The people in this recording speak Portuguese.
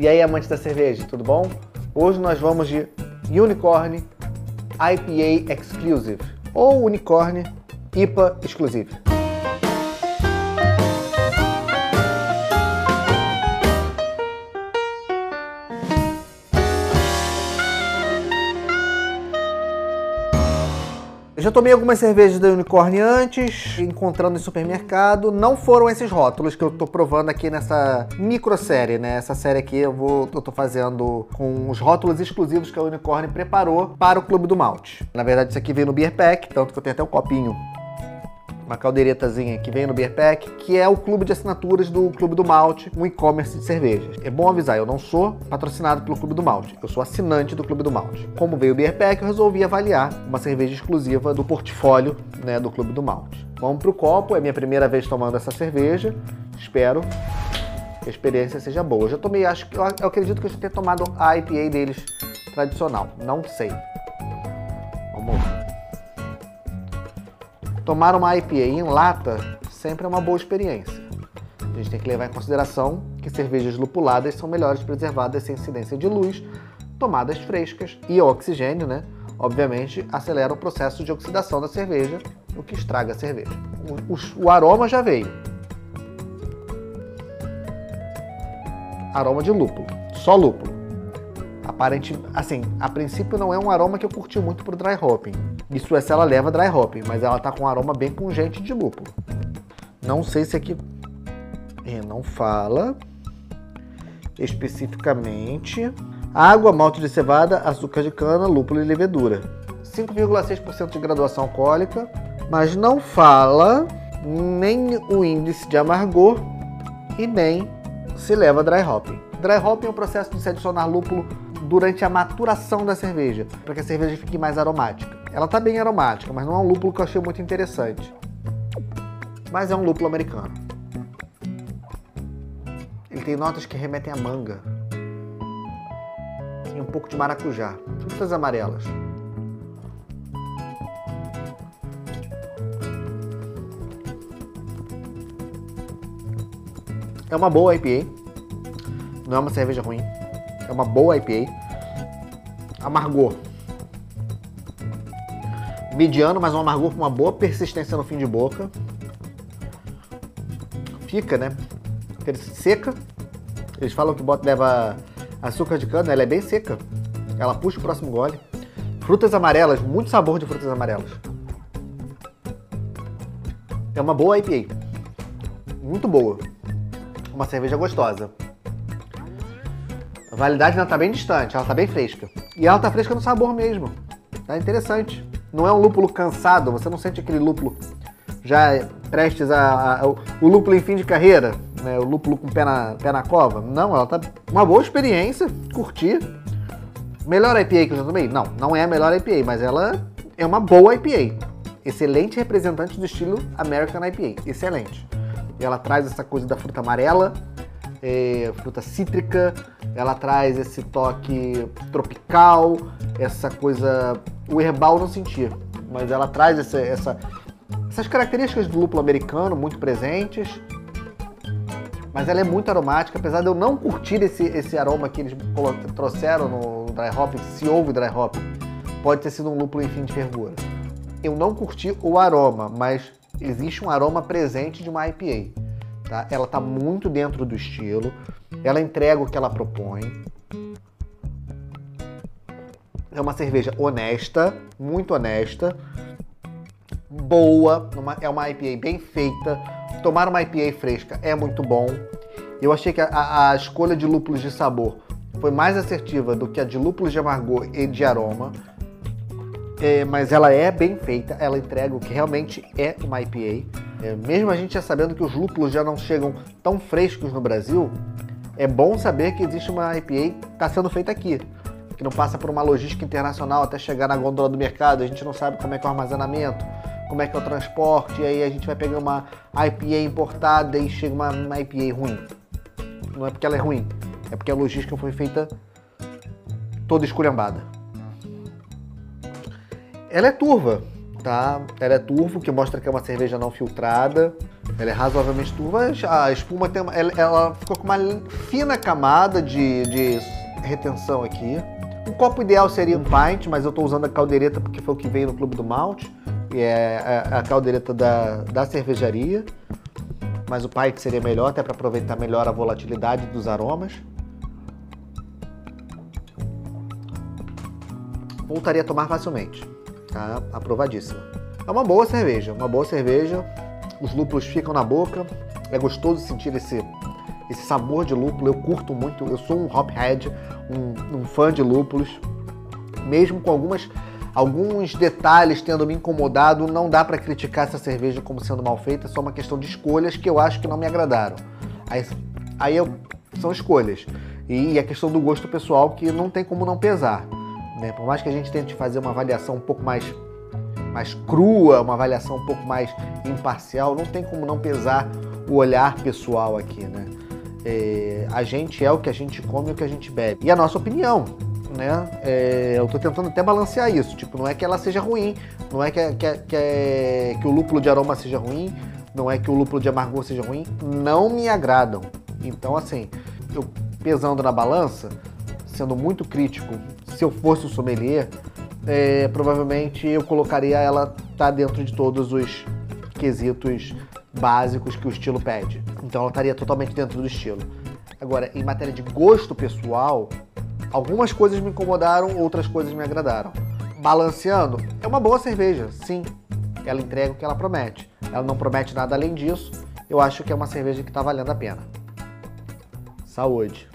E aí, amantes da cerveja, tudo bom? Hoje nós vamos de Unicorn IPA Exclusive ou Unicorn IPA Exclusive. Eu já tomei algumas cervejas da Unicorn antes, encontrando em supermercado. Não foram esses rótulos que eu tô provando aqui nessa micro série, né? Essa série aqui eu, vou, eu tô fazendo com os rótulos exclusivos que a Unicorn preparou para o Clube do Malte. Na verdade, isso aqui veio no Beer Pack, tanto que eu tenho até um copinho uma caldeiretazinha que vem no Beer Pack, que é o clube de assinaturas do Clube do Malte, um e-commerce de cervejas. É bom avisar, eu não sou patrocinado pelo Clube do Malte, eu sou assinante do Clube do Malte. Como veio o Beer Pack, eu resolvi avaliar uma cerveja exclusiva do portfólio né, do Clube do Malte. Vamos pro copo, é minha primeira vez tomando essa cerveja, espero que a experiência seja boa. Eu já tomei, acho que eu acredito que eu já tenha tomado a IPA deles tradicional, não sei. Vamos lá. Tomar uma IPA em lata sempre é uma boa experiência. A gente tem que levar em consideração que cervejas lupuladas são melhores preservadas sem incidência de luz, tomadas frescas e oxigênio, né? Obviamente, acelera o processo de oxidação da cerveja, o que estraga a cerveja. O, o, o aroma já veio. Aroma de lúpulo, só lúpulo. Aparente, assim, a princípio não é um aroma que eu curti muito pro dry hopping. Isso é se ela leva dry hopping, mas ela tá com um aroma bem pungente de lúpulo. Não sei se aqui é, não fala especificamente. Água, malte de cevada, açúcar de cana, lúpulo e levedura. 5,6% de graduação alcoólica, mas não fala nem o índice de amargor e nem se leva dry hopping. Dry hopping é o processo de se adicionar lúpulo durante a maturação da cerveja, para que a cerveja fique mais aromática. Ela tá bem aromática, mas não é um lúpulo que eu achei muito interessante. Mas é um lúpulo americano. Ele tem notas que remetem a manga. E um pouco de maracujá. Frutas amarelas. É uma boa IPA. Não é uma cerveja ruim. É uma boa IPA. Amargor mediano, mas um amargor com uma boa persistência no fim de boca. Fica, né? Seca. Eles falam que bota leva açúcar de cana, ela é bem seca. Ela puxa o próximo gole. Frutas amarelas, muito sabor de frutas amarelas. É uma boa IPA. Muito boa. Uma cerveja gostosa. A validade ainda tá bem distante, ela tá bem fresca. E ela tá fresca no sabor mesmo. Tá interessante. Não é um lúpulo cansado, você não sente aquele lúpulo já prestes a, a, o lúpulo em fim de carreira, né? O lúpulo com pé na, pé na cova. Não, ela tá uma boa experiência, curti. Melhor IPA que eu já tomei? Não, não é a melhor IPA, mas ela é uma boa IPA. Excelente representante do estilo American IPA, excelente. E ela traz essa coisa da fruta amarela, é, fruta cítrica, ela traz esse toque tropical, essa coisa. O herbal não sentia, mas ela traz essa, essa, essas características do lúpulo americano muito presentes. Mas ela é muito aromática, apesar de eu não curtir esse, esse aroma que eles trouxeram no dry hop, se houve dry hop, pode ter sido um lúpulo em fim de fervura. Eu não curti o aroma, mas existe um aroma presente de uma IPA. Tá? Ela está muito dentro do estilo, ela entrega o que ela propõe. É uma cerveja honesta, muito honesta, boa, uma, é uma IPA bem feita. Tomar uma IPA fresca é muito bom. Eu achei que a, a escolha de lúpulos de sabor foi mais assertiva do que a de lúpulos de amargor e de aroma. É, mas ela é bem feita, ela entrega o que realmente é uma IPA. É, mesmo a gente já sabendo que os lúpulos já não chegam tão frescos no Brasil, é bom saber que existe uma IPA que está sendo feita aqui, que não passa por uma logística internacional até chegar na gôndola do mercado, a gente não sabe como é que é o armazenamento, como é que é o transporte, e aí a gente vai pegar uma IPA importada e chega uma, uma IPA ruim. Não é porque ela é ruim, é porque a logística foi feita toda esculhambada. Ela é turva, tá? Ela é turvo, que mostra que é uma cerveja não filtrada. Ela é razoavelmente turva. A espuma tem ela, ela ficou com uma fina camada de, de retenção aqui. Um copo ideal seria um pint, mas eu estou usando a caldeireta porque foi o que veio no Clube do Malte. É a, a caldeireta da, da cervejaria. Mas o pint seria melhor, até para aproveitar melhor a volatilidade dos aromas. Voltaria a tomar facilmente. Tá? Aprovadíssima. É uma boa cerveja, uma boa cerveja. Os lúpulos ficam na boca. É gostoso sentir esse, esse sabor de lúpulo. Eu curto muito. Eu sou um hophead, um, um fã de lúpulos. Mesmo com algumas alguns detalhes tendo me incomodado, não dá para criticar essa cerveja como sendo mal feita, é só uma questão de escolhas que eu acho que não me agradaram. Aí, aí eu, são escolhas. E, e a questão do gosto pessoal que não tem como não pesar. Né? Por mais que a gente tente fazer uma avaliação um pouco mais mais crua, uma avaliação um pouco mais imparcial, não tem como não pesar o olhar pessoal aqui, né? É, a gente é o que a gente come e o que a gente bebe. E a nossa opinião, né? É, eu tô tentando até balancear isso. Tipo, não é que ela seja ruim, não é que, que, que, que o lúpulo de aroma seja ruim, não é que o lúpulo de amargor seja ruim. Não me agradam. Então, assim, eu pesando na balança, sendo muito crítico, se eu fosse o sommelier, é, provavelmente eu colocaria ela tá dentro de todos os quesitos básicos que o estilo pede. Então ela estaria totalmente dentro do estilo. Agora, em matéria de gosto pessoal, algumas coisas me incomodaram, outras coisas me agradaram. Balanceando, é uma boa cerveja, sim. Ela entrega o que ela promete. Ela não promete nada além disso. Eu acho que é uma cerveja que está valendo a pena. Saúde!